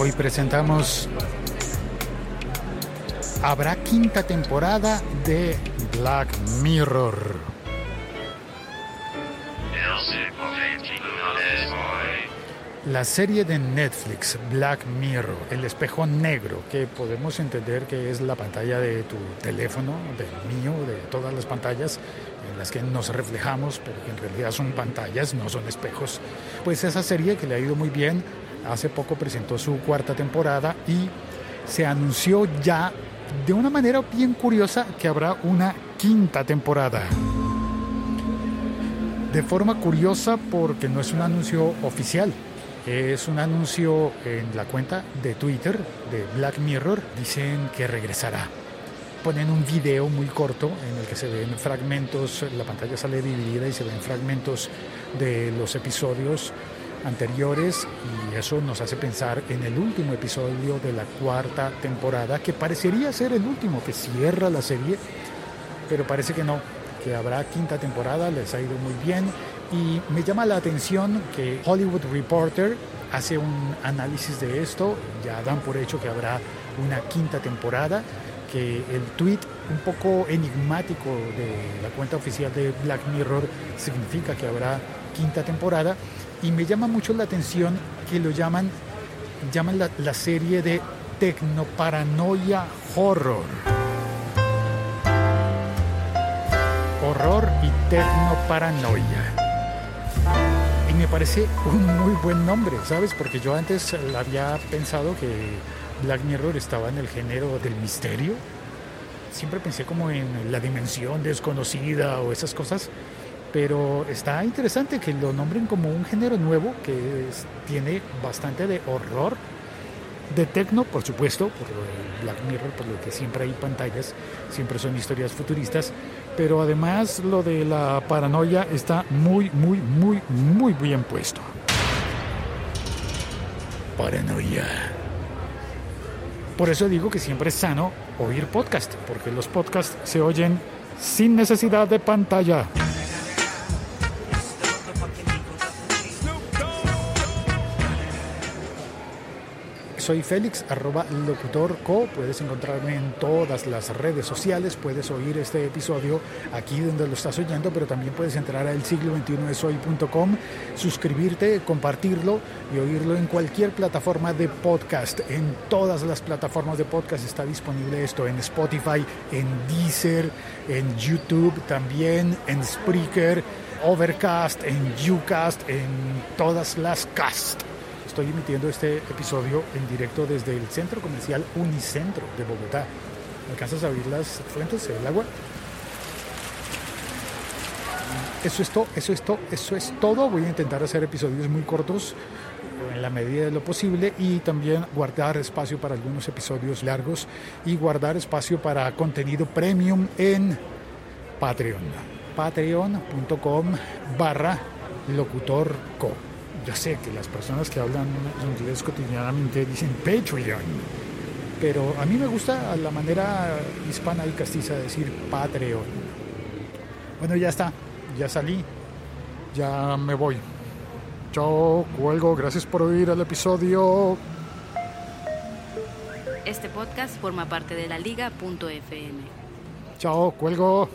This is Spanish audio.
Hoy presentamos... Habrá quinta temporada de Black Mirror. La serie de Netflix, Black Mirror, el espejo negro, que podemos entender que es la pantalla de tu teléfono, del mío, de todas las pantallas en las que nos reflejamos, pero que en realidad son pantallas, no son espejos. Pues esa serie que le ha ido muy bien, hace poco presentó su cuarta temporada y se anunció ya de una manera bien curiosa que habrá una quinta temporada. De forma curiosa porque no es un anuncio oficial, es un anuncio en la cuenta de Twitter de Black Mirror. Dicen que regresará. Ponen un video muy corto en el que se ven fragmentos, la pantalla sale dividida y se ven fragmentos de los episodios anteriores y eso nos hace pensar en el último episodio de la cuarta temporada que parecería ser el último que cierra la serie, pero parece que no, que habrá quinta temporada, les ha ido muy bien. Y me llama la atención que Hollywood Reporter hace un análisis de esto, ya dan por hecho que habrá una quinta temporada, que el tweet un poco enigmático de la cuenta oficial de Black Mirror significa que habrá quinta temporada y me llama mucho la atención que lo llaman, llaman la, la serie de Tecnoparanoia Horror. Horror y Tecnoparanoia y me parece un muy buen nombre, ¿sabes? Porque yo antes había pensado que Black Mirror estaba en el género del misterio. Siempre pensé como en la dimensión desconocida o esas cosas, pero está interesante que lo nombren como un género nuevo que tiene bastante de horror, de tecno, por supuesto, por lo de Black Mirror, por lo que siempre hay pantallas, siempre son historias futuristas, pero además lo de la paranoia está muy, muy, muy, muy bien puesto. Paranoia. Por eso digo que siempre es sano oír podcast, porque los podcasts se oyen sin necesidad de pantalla. Soy Félix, arroba locutorco. Puedes encontrarme en todas las redes sociales. Puedes oír este episodio aquí donde lo estás oyendo, pero también puedes entrar a el siglo 21 soy.com, suscribirte, compartirlo y oírlo en cualquier plataforma de podcast. En todas las plataformas de podcast está disponible esto: en Spotify, en Deezer, en YouTube también, en Spreaker, Overcast, en Ucast, en todas las cast. Estoy emitiendo este episodio en directo desde el centro comercial Unicentro de Bogotá. ¿Alcanzas a abrir las fuentes del agua? Eso es todo, eso es todo, eso es todo. Voy a intentar hacer episodios muy cortos en la medida de lo posible y también guardar espacio para algunos episodios largos y guardar espacio para contenido premium en Patreon. Patreon.com barra locutorco. Yo sé que las personas que hablan inglés cotidianamente dicen Patreon, pero a mí me gusta la manera hispana y castiza de decir Patreon. Bueno, ya está, ya salí, ya me voy. Chao, cuelgo, gracias por oír el episodio. Este podcast forma parte de la liga.fm. Chao, cuelgo.